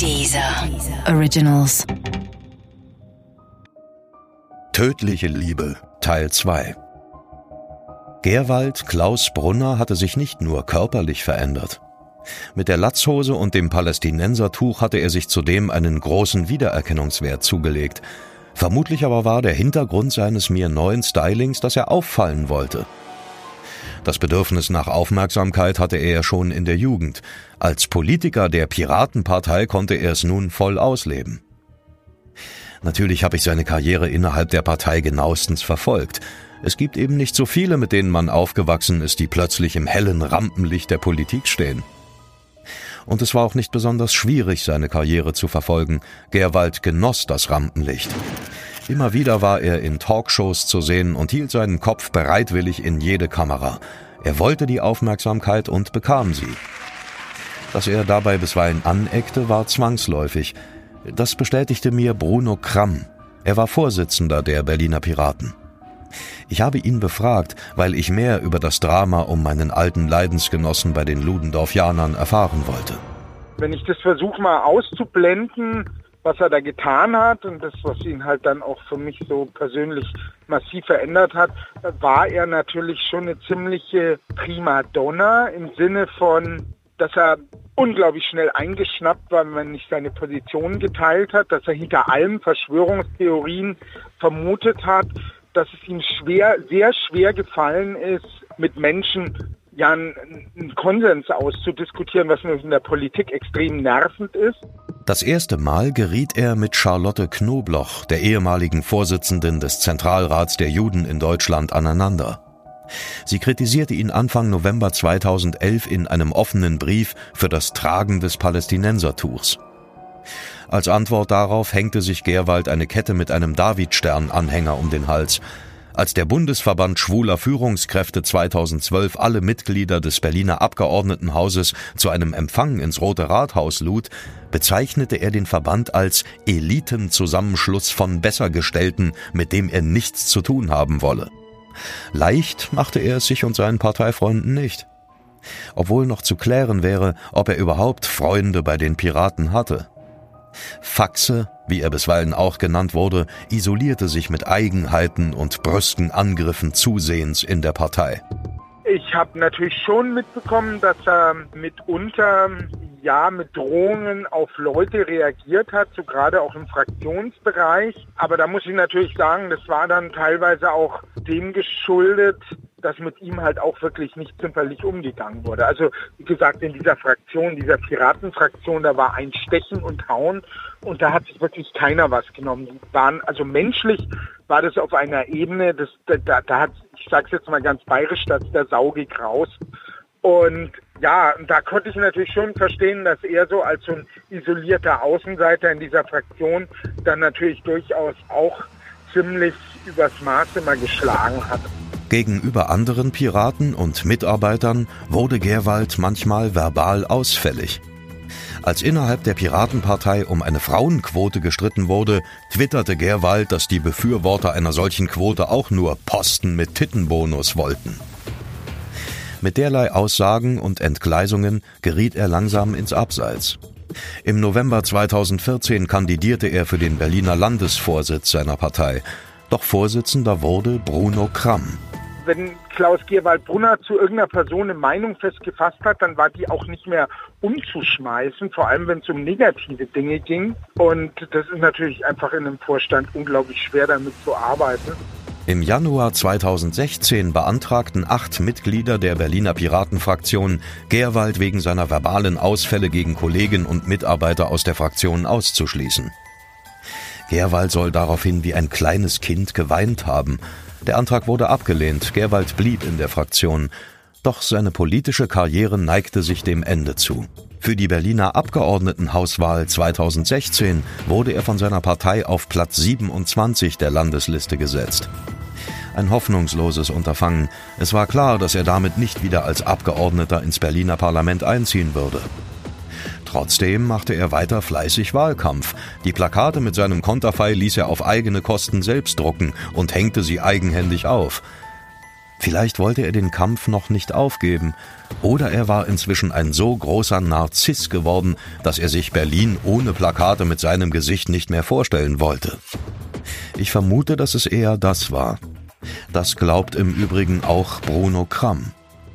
Dieser Originals. Tödliche Liebe Teil 2 Gerwald Klaus Brunner hatte sich nicht nur körperlich verändert. Mit der Latzhose und dem Palästinensertuch hatte er sich zudem einen großen Wiedererkennungswert zugelegt. Vermutlich aber war der Hintergrund seines mir neuen Stylings, dass er auffallen wollte. Das Bedürfnis nach Aufmerksamkeit hatte er schon in der Jugend. Als Politiker der Piratenpartei konnte er es nun voll ausleben. Natürlich habe ich seine Karriere innerhalb der Partei genauestens verfolgt. Es gibt eben nicht so viele, mit denen man aufgewachsen ist, die plötzlich im hellen Rampenlicht der Politik stehen. Und es war auch nicht besonders schwierig, seine Karriere zu verfolgen. Gerwald genoss das Rampenlicht. Immer wieder war er in Talkshows zu sehen und hielt seinen Kopf bereitwillig in jede Kamera. Er wollte die Aufmerksamkeit und bekam sie. Dass er dabei bisweilen aneckte, war zwangsläufig. Das bestätigte mir Bruno Kramm. Er war Vorsitzender der Berliner Piraten. Ich habe ihn befragt, weil ich mehr über das Drama um meinen alten Leidensgenossen bei den Ludendorffianern erfahren wollte. Wenn ich das versuche mal auszublenden, was er da getan hat und das, was ihn halt dann auch für mich so persönlich massiv verändert hat, war er natürlich schon eine ziemliche Primadonna im Sinne von, dass er unglaublich schnell eingeschnappt war, wenn man nicht seine Position geteilt hat, dass er hinter allem Verschwörungstheorien vermutet hat, dass es ihm schwer, sehr schwer gefallen ist, mit Menschen ja einen Konsens auszudiskutieren, was in der Politik extrem nervend ist. Das erste Mal geriet er mit Charlotte Knobloch, der ehemaligen Vorsitzenden des Zentralrats der Juden in Deutschland, aneinander. Sie kritisierte ihn Anfang November 2011 in einem offenen Brief für das Tragen des Palästinensertuchs. Als Antwort darauf hängte sich Gerwald eine Kette mit einem Davidstern-Anhänger um den Hals. Als der Bundesverband schwuler Führungskräfte 2012 alle Mitglieder des Berliner Abgeordnetenhauses zu einem Empfang ins Rote Rathaus lud, bezeichnete er den Verband als Elitenzusammenschluss von Bessergestellten, mit dem er nichts zu tun haben wolle. Leicht machte er es sich und seinen Parteifreunden nicht. Obwohl noch zu klären wäre, ob er überhaupt Freunde bei den Piraten hatte. Faxe, wie er bisweilen auch genannt wurde, isolierte sich mit Eigenheiten und brüsken Angriffen zusehends in der Partei. Ich habe natürlich schon mitbekommen, dass er mitunter ja mit Drohungen auf Leute reagiert hat, so gerade auch im Fraktionsbereich. Aber da muss ich natürlich sagen, das war dann teilweise auch dem geschuldet, dass mit ihm halt auch wirklich nicht zimperlich umgegangen wurde. Also wie gesagt, in dieser Fraktion, dieser Piratenfraktion, da war ein Stechen und Hauen und da hat sich wirklich keiner was genommen. Die waren, also menschlich war das auf einer Ebene, das, da, da hat, ich sag's jetzt mal ganz bayerisch, dass der Sau gekraust. Und ja, da konnte ich natürlich schon verstehen, dass er so als so ein isolierter Außenseiter in dieser Fraktion dann natürlich durchaus auch ziemlich übers Maße mal geschlagen hat. Gegenüber anderen Piraten und Mitarbeitern wurde Gerwald manchmal verbal ausfällig. Als innerhalb der Piratenpartei um eine Frauenquote gestritten wurde, twitterte Gerwald, dass die Befürworter einer solchen Quote auch nur Posten mit Tittenbonus wollten. Mit derlei Aussagen und Entgleisungen geriet er langsam ins Abseits. Im November 2014 kandidierte er für den Berliner Landesvorsitz seiner Partei, doch Vorsitzender wurde Bruno Kramm wenn Klaus Gierwald-Brunner zu irgendeiner Person eine Meinung festgefasst hat, dann war die auch nicht mehr umzuschmeißen, vor allem wenn es um negative Dinge ging. Und das ist natürlich einfach in einem Vorstand unglaublich schwer damit zu arbeiten. Im Januar 2016 beantragten acht Mitglieder der Berliner Piratenfraktion, Gerwald wegen seiner verbalen Ausfälle gegen Kollegen und Mitarbeiter aus der Fraktion auszuschließen. Gerwald soll daraufhin wie ein kleines Kind geweint haben. Der Antrag wurde abgelehnt, Gerwald blieb in der Fraktion. Doch seine politische Karriere neigte sich dem Ende zu. Für die Berliner Abgeordnetenhauswahl 2016 wurde er von seiner Partei auf Platz 27 der Landesliste gesetzt. Ein hoffnungsloses Unterfangen. Es war klar, dass er damit nicht wieder als Abgeordneter ins Berliner Parlament einziehen würde. Trotzdem machte er weiter fleißig Wahlkampf. Die Plakate mit seinem Konterfei ließ er auf eigene Kosten selbst drucken und hängte sie eigenhändig auf. Vielleicht wollte er den Kampf noch nicht aufgeben, oder er war inzwischen ein so großer Narziss geworden, dass er sich Berlin ohne Plakate mit seinem Gesicht nicht mehr vorstellen wollte. Ich vermute, dass es eher das war. Das glaubt im Übrigen auch Bruno Kramm.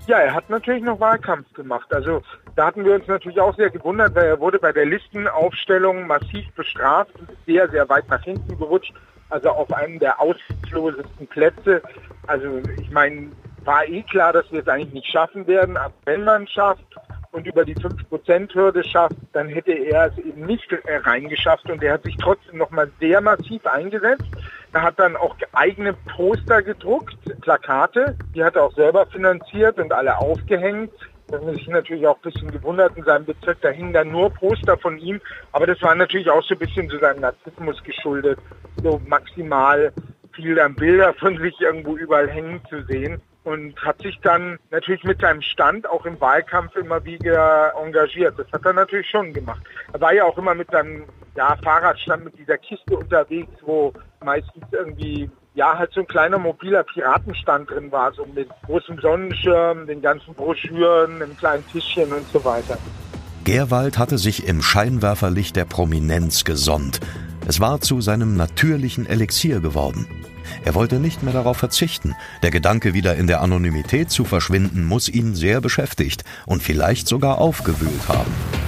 Ja, er hat natürlich noch Wahlkampf gemacht. Also da hatten wir uns natürlich auch sehr gewundert, weil er wurde bei der Listenaufstellung massiv bestraft und sehr, sehr weit nach hinten gerutscht. Also auf einem der auslosesten Plätze. Also ich meine, war eh klar, dass wir es eigentlich nicht schaffen werden. Aber wenn man es schafft und über die 5%-Hürde schafft, dann hätte er es eben nicht reingeschafft. Und er hat sich trotzdem nochmal sehr massiv eingesetzt. Er hat dann auch eigene Poster gedruckt, Plakate. Die hat er auch selber finanziert und alle aufgehängt. Da haben sich natürlich auch ein bisschen gewundert in seinem Bezirk. Da hingen dann nur Poster von ihm. Aber das war natürlich auch so ein bisschen zu seinem Narzissmus geschuldet. So maximal viel dann Bilder von sich irgendwo überall hängen zu sehen und hat sich dann natürlich mit seinem Stand auch im Wahlkampf immer wieder engagiert. Das hat er natürlich schon gemacht. Er war ja auch immer mit seinem ja, Fahrradstand mit dieser Kiste unterwegs, wo meistens irgendwie ja halt so ein kleiner mobiler Piratenstand drin war, so mit großem Sonnenschirm, den ganzen Broschüren, einem kleinen Tischchen und so weiter. Gerwald hatte sich im Scheinwerferlicht der Prominenz gesonnt. Es war zu seinem natürlichen Elixier geworden. Er wollte nicht mehr darauf verzichten. Der Gedanke, wieder in der Anonymität zu verschwinden, muss ihn sehr beschäftigt und vielleicht sogar aufgewühlt haben.